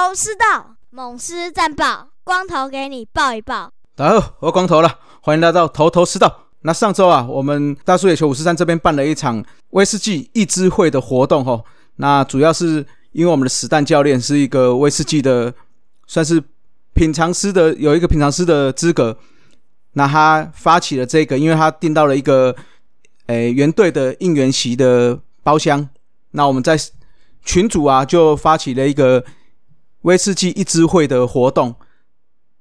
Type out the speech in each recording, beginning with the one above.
头头是道，猛狮战报，光头给你报一报。大家好，我光头了，欢迎来到头头是道。那上周啊，我们大树野球五十三这边办了一场威士忌一支会的活动哈。那主要是因为我们的史蛋教练是一个威士忌的，算是品尝师的，有一个品尝师的资格。那他发起了这个，因为他订到了一个诶原队的应援席的包厢。那我们在群主啊，就发起了一个威士忌一支会的活动。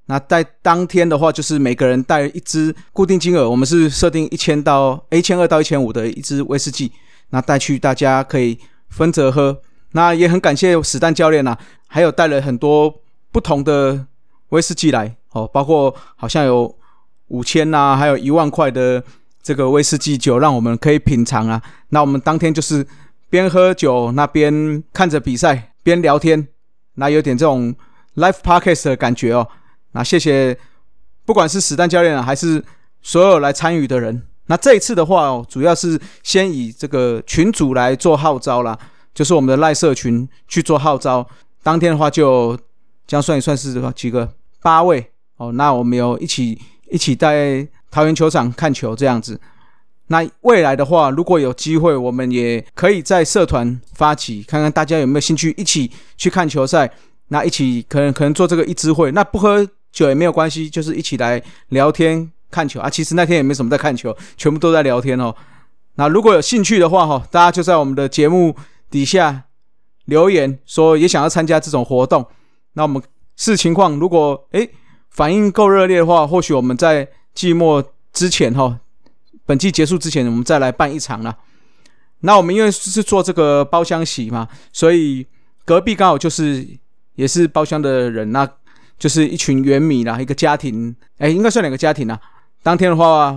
那在当天的话，就是每个人带一支固定金额，我们是设定一千到一千二到一千五的一支威士忌，那带去大家可以分着喝。那也很感谢史丹教练呐，还有带了很多不同的威士忌来哦，包括好像有五千呐，还有一万块的这个威士忌酒，让我们可以品尝啊。那我们当天就是。边喝酒那边看着比赛，边聊天，那有点这种 live podcast 的感觉哦。那谢谢，不管是史丹教练啊，还是所有来参与的人。那这一次的话哦，主要是先以这个群主来做号召啦，就是我们的赖社群去做号召。当天的话，就这样算一算是几个八位哦。那我们有一起一起在桃园球场看球这样子。那未来的话，如果有机会，我们也可以在社团发起，看看大家有没有兴趣一起去看球赛。那一起可能可能做这个一支会，那不喝酒也没有关系，就是一起来聊天看球啊。其实那天也没什么在看球，全部都在聊天哦。那如果有兴趣的话，哈，大家就在我们的节目底下留言说也想要参加这种活动。那我们视情况，如果诶反应够热烈的话，或许我们在季末之前哈。本季结束之前，我们再来办一场啦。那我们因为是做这个包厢席嘛，所以隔壁刚好就是也是包厢的人，那就是一群原米啦，一个家庭，哎，应该算两个家庭啦。当天的话，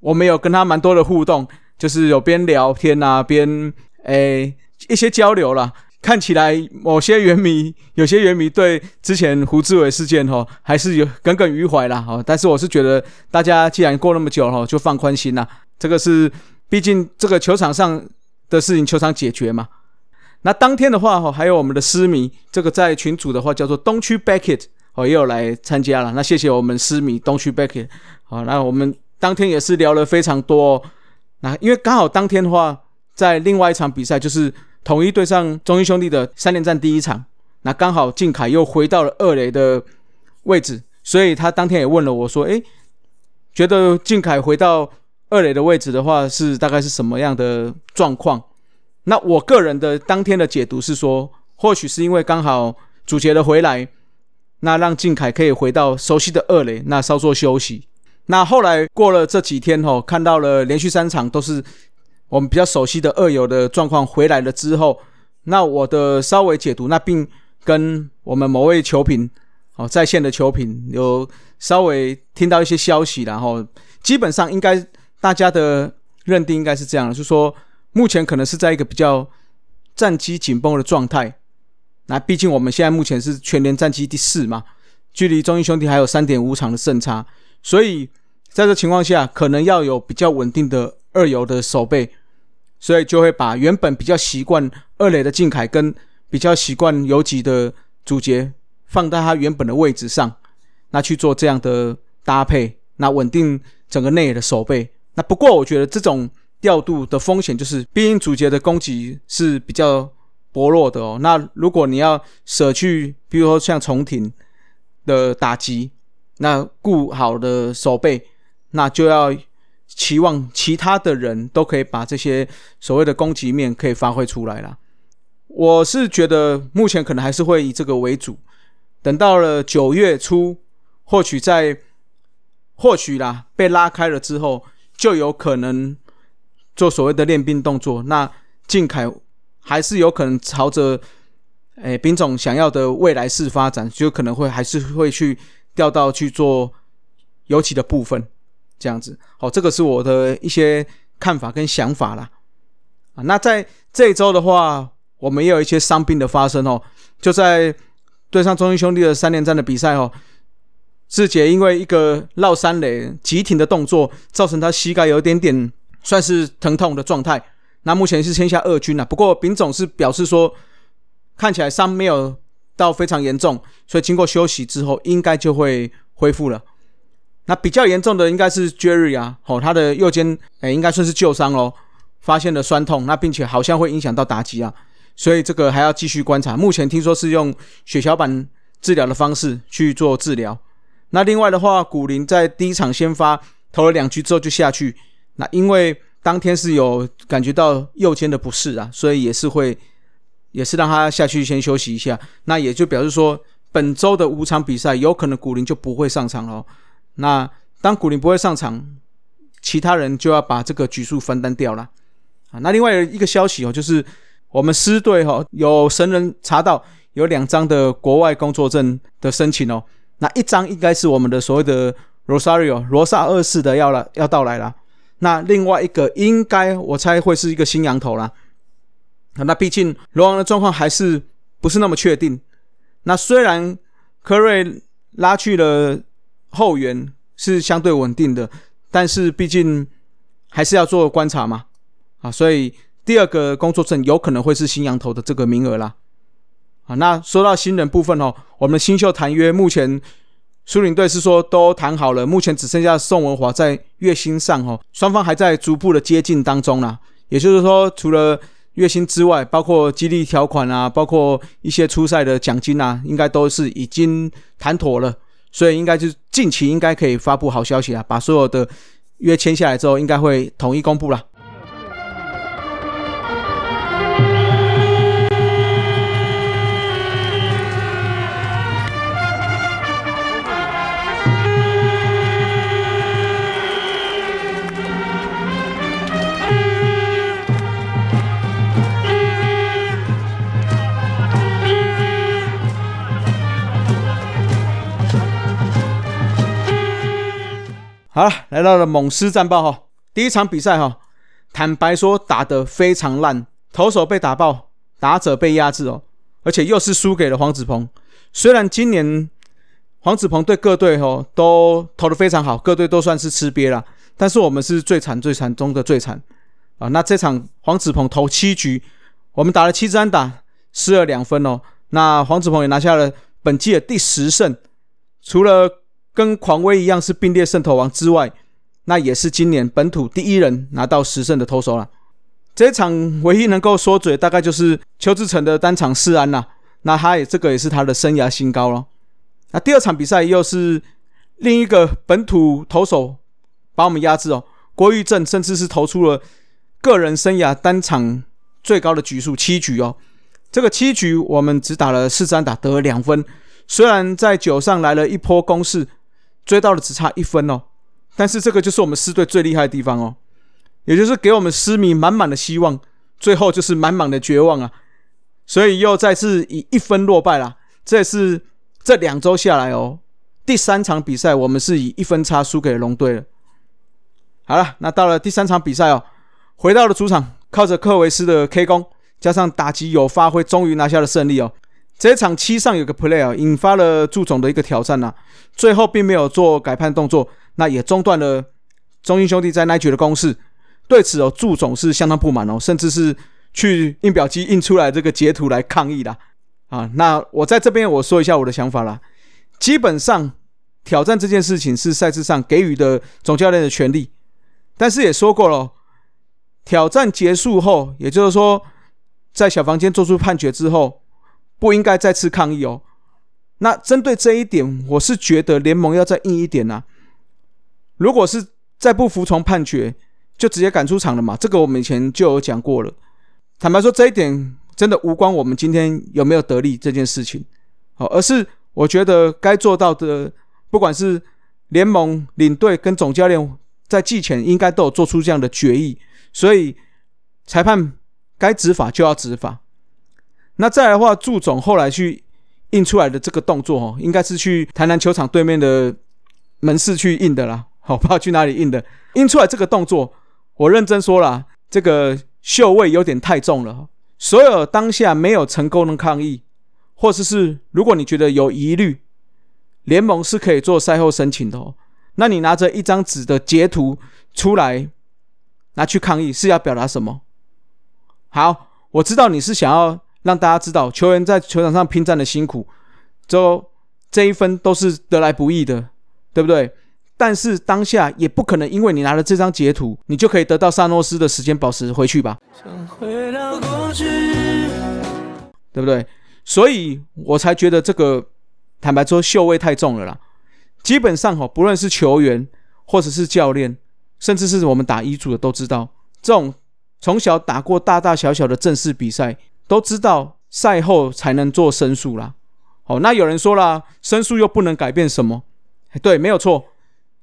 我们有跟他蛮多的互动，就是有边聊天啊，边哎一些交流啦。看起来某些原迷，有些原迷对之前胡志伟事件哈，还是有耿耿于怀啦哈。但是我是觉得，大家既然过那么久哈，就放宽心啦。这个是，毕竟这个球场上的事情，球场解决嘛。那当天的话哈，还有我们的私迷，这个在群组的话叫做东区 Beckett 哦，也有来参加了。那谢谢我们私迷东区 Beckett 好，那我们当天也是聊了非常多。那因为刚好当天的话，在另外一场比赛就是。统一对上中英兄弟的三连战第一场，那刚好靖凯又回到了二垒的位置，所以他当天也问了我说：“诶，觉得靖凯回到二垒的位置的话，是大概是什么样的状况？”那我个人的当天的解读是说，或许是因为刚好主角的回来，那让靖凯可以回到熟悉的二垒，那稍作休息。那后来过了这几天哦，看到了连续三场都是。我们比较熟悉的二游的状况回来了之后，那我的稍微解读，那并跟我们某位球评哦在线的球评有稍微听到一些消息，然后基本上应该大家的认定应该是这样，就是说目前可能是在一个比较战机紧绷的状态。那毕竟我们现在目前是全年战绩第四嘛，距离中英兄弟还有三点五场的胜差，所以在这情况下，可能要有比较稳定的。二游的守备，所以就会把原本比较习惯二垒的靖凯跟比较习惯游击的主角放在他原本的位置上，那去做这样的搭配，那稳定整个内野的守备。那不过我觉得这种调度的风险就是，毕竟主角的攻击是比较薄弱的哦。那如果你要舍去，比如说像重庭的打击，那顾好的守备，那就要。期望其他的人都可以把这些所谓的攻击面可以发挥出来了。我是觉得目前可能还是会以这个为主。等到了九月初，或许在或许啦被拉开了之后，就有可能做所谓的练兵动作。那靖凯还是有可能朝着诶兵种想要的未来式发展，就可能会还是会去调到去做尤其的部分。这样子，好，这个是我的一些看法跟想法啦。啊，那在这一周的话，我们也有一些伤病的发生哦。就在对上中英兄弟的三连战的比赛哦，志杰因为一个绕三垒急停的动作，造成他膝盖有一点点算是疼痛的状态。那目前是签下二军了，不过丙总是表示说，看起来伤没有到非常严重，所以经过休息之后，应该就会恢复了。那比较严重的应该是 Jerry 啊，哦，他的右肩诶应该算是旧伤喽，发现了酸痛，那并且好像会影响到打击啊，所以这个还要继续观察。目前听说是用血小板治疗的方式去做治疗。那另外的话，古林在第一场先发投了两局之后就下去，那因为当天是有感觉到右肩的不适啊，所以也是会也是让他下去先休息一下。那也就表示说，本周的五场比赛有可能古林就不会上场了。那当古林不会上场，其他人就要把这个局数分担掉了啊。那另外一个消息哦，就是我们师队哈有神人查到有两张的国外工作证的申请哦。那一张应该是我们的所谓的 Rosario 罗萨二世的要了要到来了。那另外一个应该我猜会是一个新羊头啦。那毕竟罗王的状况还是不是那么确定。那虽然科瑞拉去了。后援是相对稳定的，但是毕竟还是要做观察嘛，啊，所以第二个工作证有可能会是新羊头的这个名额啦，啊，那说到新人部分哦，我们新秀谈约目前苏领队是说都谈好了，目前只剩下宋文华在月薪上哦，双方还在逐步的接近当中啦，也就是说除了月薪之外，包括激励条款啊，包括一些初赛的奖金啊，应该都是已经谈妥了。所以应该就是近期应该可以发布好消息啊，把所有的约签下来之后，应该会统一公布了。好了，来到了猛狮战报哈，第一场比赛哈，坦白说打得非常烂，投手被打爆，打者被压制哦，而且又是输给了黄子鹏。虽然今年黄子鹏对各队哈都投的非常好，各队都算是吃瘪了，但是我们是最惨最惨中的最惨啊。那这场黄子鹏投七局，我们打了七支安打，失了两分哦。那黄子鹏也拿下了本季的第十胜，除了。跟狂威一样是并列胜投王之外，那也是今年本土第一人拿到十胜的投手了。这场唯一能够说嘴，大概就是邱志成的单场四安啦。那他也这个也是他的生涯新高了。那第二场比赛又是另一个本土投手把我们压制哦，郭玉正甚至是投出了个人生涯单场最高的局数七局哦。这个七局我们只打了四三打，得了两分。虽然在九上来了一波攻势。追到了只差一分哦，但是这个就是我们狮队最厉害的地方哦，也就是给我们狮迷满满的希望，最后就是满满的绝望啊，所以又再次以一分落败啦。这也是这两周下来哦，第三场比赛我们是以一分差输给了龙队了。好了，那到了第三场比赛哦，回到了主场，靠着克维斯的 K 攻，加上打击有发挥，终于拿下了胜利哦。这场七上有个 play 啊，引发了祝总的一个挑战呐，最后并没有做改判动作，那也中断了中英兄弟在那局的攻势。对此哦，祝总是相当不满哦，甚至是去印表机印出来这个截图来抗议的啊。那我在这边我说一下我的想法啦，基本上挑战这件事情是赛制上给予的总教练的权利，但是也说过了，挑战结束后，也就是说在小房间做出判决之后。不应该再次抗议哦。那针对这一点，我是觉得联盟要再硬一点呐。如果是再不服从判决，就直接赶出场了嘛。这个我们以前就有讲过了。坦白说，这一点真的无关我们今天有没有得利这件事情，好，而是我觉得该做到的，不管是联盟领队跟总教练在季前应该都有做出这样的决议，所以裁判该执法就要执法。那再来的话，祝总后来去印出来的这个动作哦，应该是去台南球场对面的门市去印的啦。好，不知道去哪里印的。印出来这个动作，我认真说了，这个秀味有点太重了。所有当下没有成功的抗议，或者是如果你觉得有疑虑，联盟是可以做赛后申请的哦。那你拿着一张纸的截图出来拿去抗议，是要表达什么？好，我知道你是想要。让大家知道球员在球场上拼战的辛苦，之后这一分都是得来不易的，对不对？但是当下也不可能因为你拿了这张截图，你就可以得到萨诺斯的时间宝石回去吧？对不对？所以我才觉得这个坦白说秀味太重了啦。基本上哈，不论是球员或者是教练，甚至是我们打乙组的都知道，这种从小打过大大小小的正式比赛，都知道赛后才能做申诉啦。哦，那有人说了，申诉又不能改变什么？对，没有错。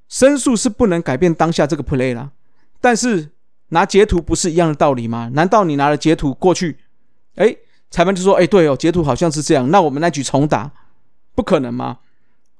申诉是不能改变当下这个 play 啦，但是拿截图不是一样的道理吗？难道你拿了截图过去，哎，裁判就说，哎，对哦，截图好像是这样，那我们那局重打，不可能吗？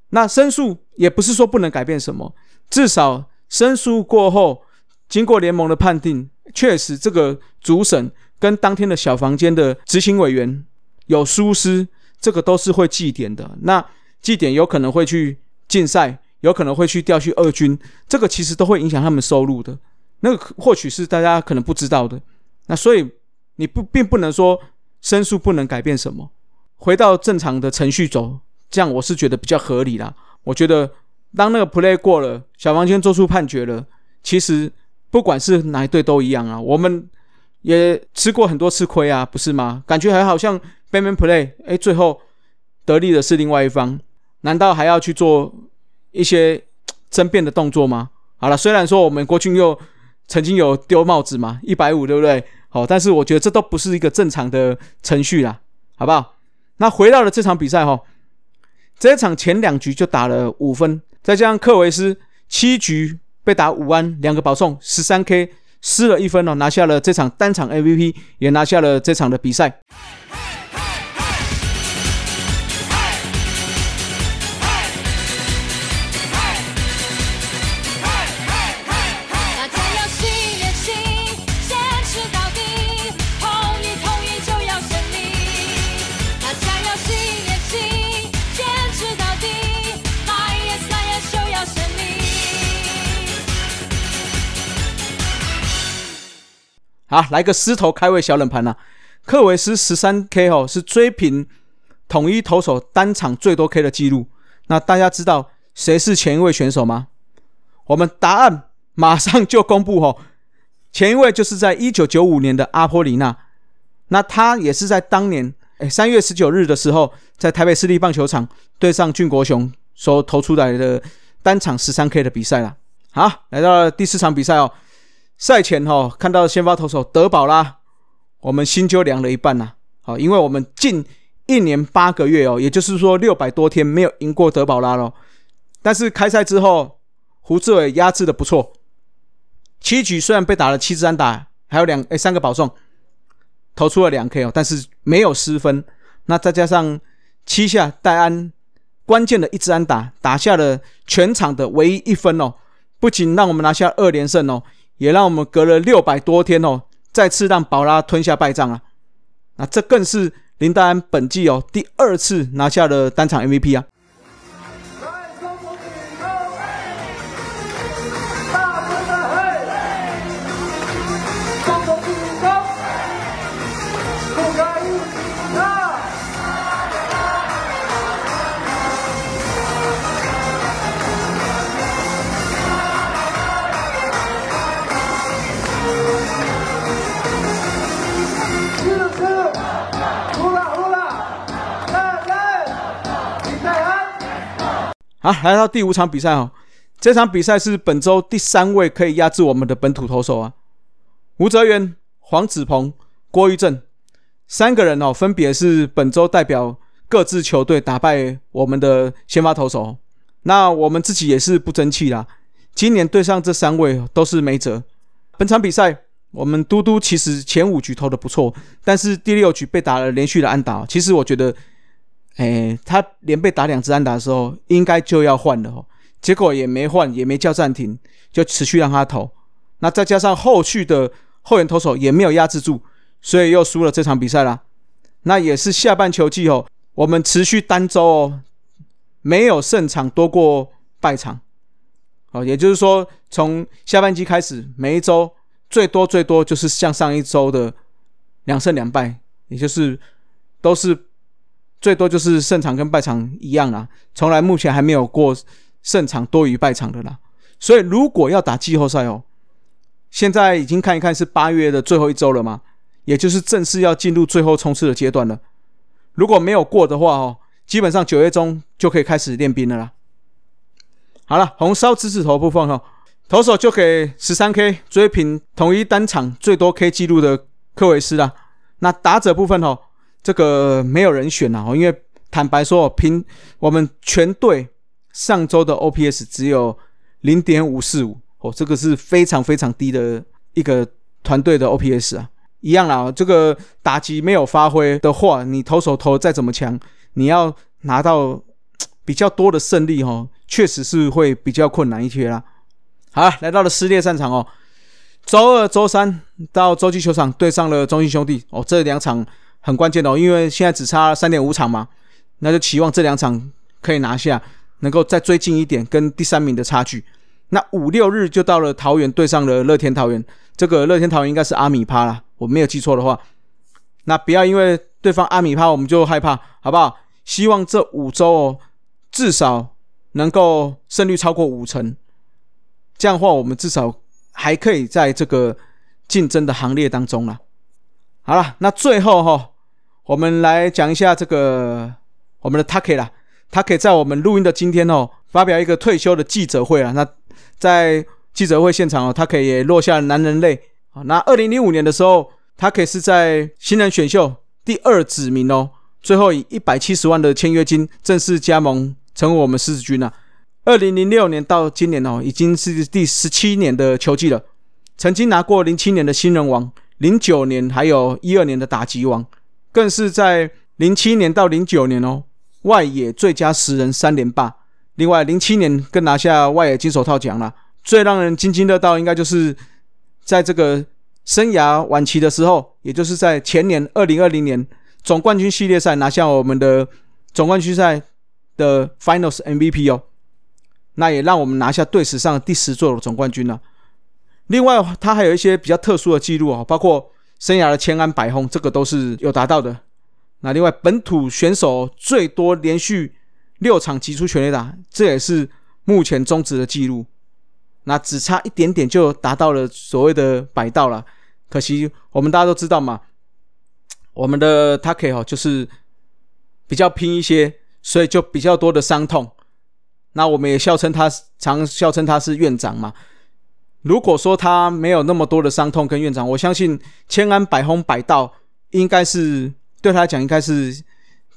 那申诉也不是说不能改变什么，至少申诉过后，经过联盟的判定，确实这个主审跟当天的小房间的执行委员有疏失，这个都是会记点的。那记点有可能会去禁赛。有可能会去调去二军，这个其实都会影响他们收入的。那个或许是大家可能不知道的。那所以你不并不能说申诉不能改变什么，回到正常的程序走，这样我是觉得比较合理啦。我觉得当那个 play 过了，小房间做出判决了，其实不管是哪一队都一样啊。我们也吃过很多次亏啊，不是吗？感觉还好像 b a m a n play，哎，最后得利的是另外一方，难道还要去做？一些 争辩的动作吗？好了，虽然说我们国军又曾经有丢帽子嘛，一百五，对不对？好，但是我觉得这都不是一个正常的程序啦，好不好？那回到了这场比赛哈，这场前两局就打了五分，再加上克维斯七局被打五安，两个保送，十三 K 失了一分哦，拿下了这场单场 MVP，也拿下了这场的比赛。啊，来个狮头开胃小冷盘呐！克维斯十三 K 哦，是追平统一投手单场最多 K 的记录。那大家知道谁是前一位选手吗？我们答案马上就公布哦。前一位就是在一九九五年的阿波里纳，那他也是在当年哎三月十九日的时候，在台北市立棒球场对上俊国雄所投出来的单场十三 K 的比赛了。好，来到了第四场比赛哦。赛前哈看到先发投手德保拉，我们心就凉了一半呐。好，因为我们近一年八个月哦，也就是说六百多天没有赢过德保拉了。但是开赛之后，胡志伟压制的不错，七局虽然被打了七支安打，还有两诶三个保送，投出了两 K 哦，但是没有失分。那再加上七下戴安关键的一支安打，打下了全场的唯一一分哦，不仅让我们拿下二连胜哦。也让我们隔了六百多天哦，再次让宝拉吞下败仗啊！那这更是林丹本季哦第二次拿下了单场 MVP 啊！好，来到第五场比赛哦。这场比赛是本周第三位可以压制我们的本土投手啊，吴泽源、黄子鹏、郭玉正三个人哦，分别是本周代表各自球队打败我们的先发投手。那我们自己也是不争气啦，今年对上这三位都是没辙。本场比赛我们嘟嘟其实前五局投的不错，但是第六局被打了连续的安打。其实我觉得。哎，他连被打两支安打的时候，应该就要换了哦，结果也没换，也没叫暂停，就持续让他投。那再加上后续的后援投手也没有压制住，所以又输了这场比赛啦。那也是下半球季哦，我们持续单周哦，没有胜场多过败场。哦，也就是说，从下半季开始，每一周最多最多就是像上一周的两胜两败，也就是都是最多就是胜场跟败场一样啦，从来目前还没有过胜场多于败场的啦。所以如果要打季后赛哦，现在已经看一看是八月的最后一周了嘛，也就是正式要进入最后冲刺的阶段了。如果没有过的话哦，基本上九月中就可以开始练兵了啦。好了，红烧狮子头部分哦，投手就给十三 K 追平统一单场最多 K 记录的科维斯啦。那打者部分哦，这个没有人选了啊，因为坦白说，凭我们全队上周的 OPS 只有零点五四五哦，这个是非常非常低的一个团队的 OPS 啊。一样啦，这个打击没有发挥的话，你投手投再怎么强，你要拿到比较多的胜利哦，确实是会比较困难一些啦。好，来到了撕裂战场哦，周二、周三到洲际球场对上了中信兄弟哦，这两场很关键哦，因为现在只差三点五场嘛，那就期望这两场可以拿下，能够再追近一点，跟第三名的差距。那五六日就到了桃园对上了乐天桃园，这个乐天桃园应该是阿米趴啦。我没有记错的话，那不要因为对方阿米趴我们就害怕，好不好？希望这五周哦，至少能够胜率超过五成，这样的话我们至少还可以在这个竞争的行列当中了。好了，那最后哈，我们来讲一下这个我们的 Taki 啦，Taki 在我们录音的今天哦，发表一个退休的记者会啊。那在记者会现场哦他可以也落下男人泪。啊，那二零零五年的时候，他可以是在新人选秀第二指名哦，最后以一百七十万的签约金正式加盟成为我们狮子军了。二零零六年到今年哦，已经是第十七年的球季了。曾经拿过零七年的新人王，零九年还有一二年的打击王，更是在零七年到零九年哦，外野最佳十人三连霸。另外零七年更拿下外野金手套奖了。最让人津津乐道应该就是。在这个生涯晚期的时候，也就是在前年二零二零年总冠军系列赛拿下我们的总冠军赛的 Finals MVP 哦，那也让我们拿下队史上第十座的总冠军了。另外，他还有一些比较特殊的记录啊，包括生涯的千安百轰，这个都是有达到的。那另外，本土选手最多连续六场击出全垒打，这也是目前终止的记录。那只差一点点就达到了所谓的百道了，可惜我们大家都知道嘛，我们的 Taki 哦就是比较拼一些，所以就比较多的伤痛。那我们也笑称他，常笑称他是院长嘛。如果说他没有那么多的伤痛跟院长，我相信千安百轰百道应该是对他来讲应该是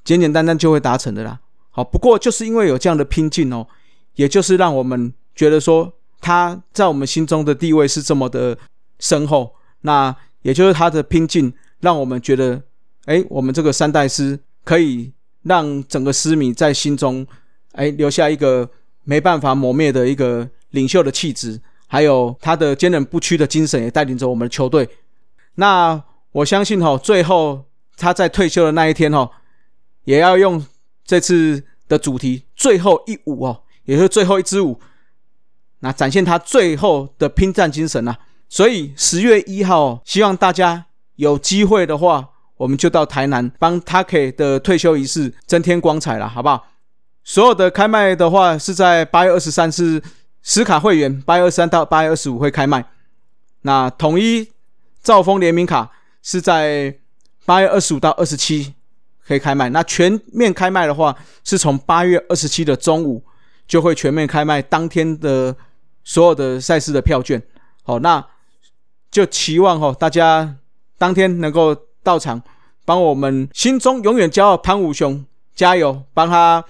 简简单单就会达成的啦。好，不过就是因为有这样的拼劲哦，也就是让我们觉得说。他在我们心中的地位是这么的深厚，那也就是他的拼劲，让我们觉得，哎，我们这个三代师可以让整个师迷在心中，哎，留下一个没办法磨灭的一个领袖的气质，还有他的坚韧不屈的精神，也带领着我们的球队。那我相信哈，最后他在退休的那一天哈，也要用这次的主题最后一舞哦，也是最后一支舞。那展现他最后的拼战精神啊！所以十月一号，希望大家有机会的话，我们就到台南帮 t a k 的退休仪式增添光彩了，好不好？所有的开卖的话是在八月二十三，是实卡会员，八月二十三到八月二十五会开卖。那统一兆丰联名卡是在八月二十五到二十七可以开卖。那全面开卖的话，是从八月二十七的中午就会全面开卖，当天的。所有的赛事的票券，好，那就期望哈大家当天能够到场，帮我们心中永远骄傲潘武雄加油，帮他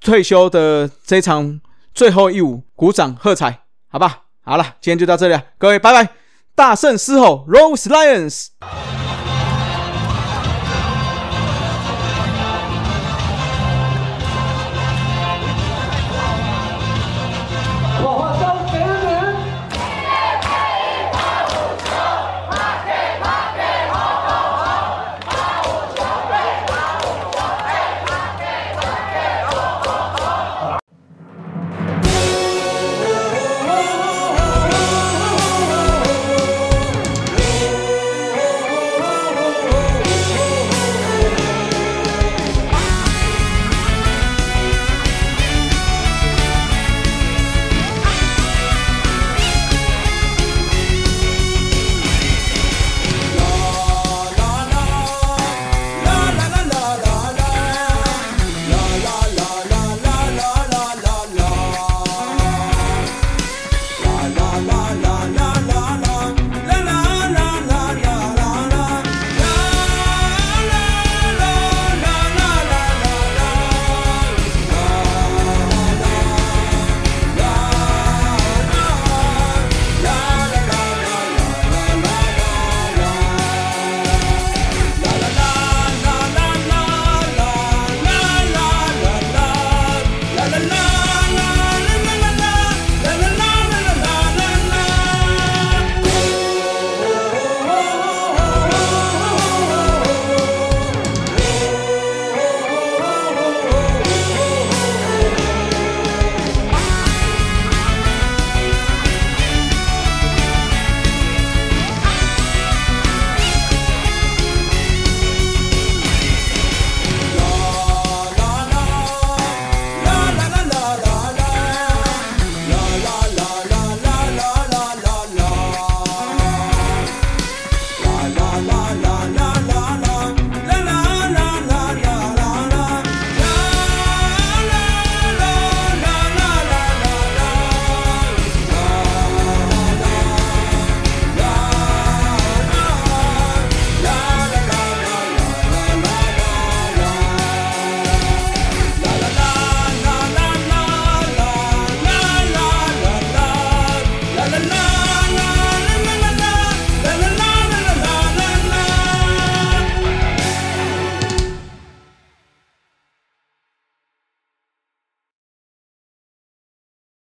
退休的这场最后一舞鼓掌喝彩，好吧？好了，今天就到这里了，各位拜拜，大圣狮吼，Rose Lions。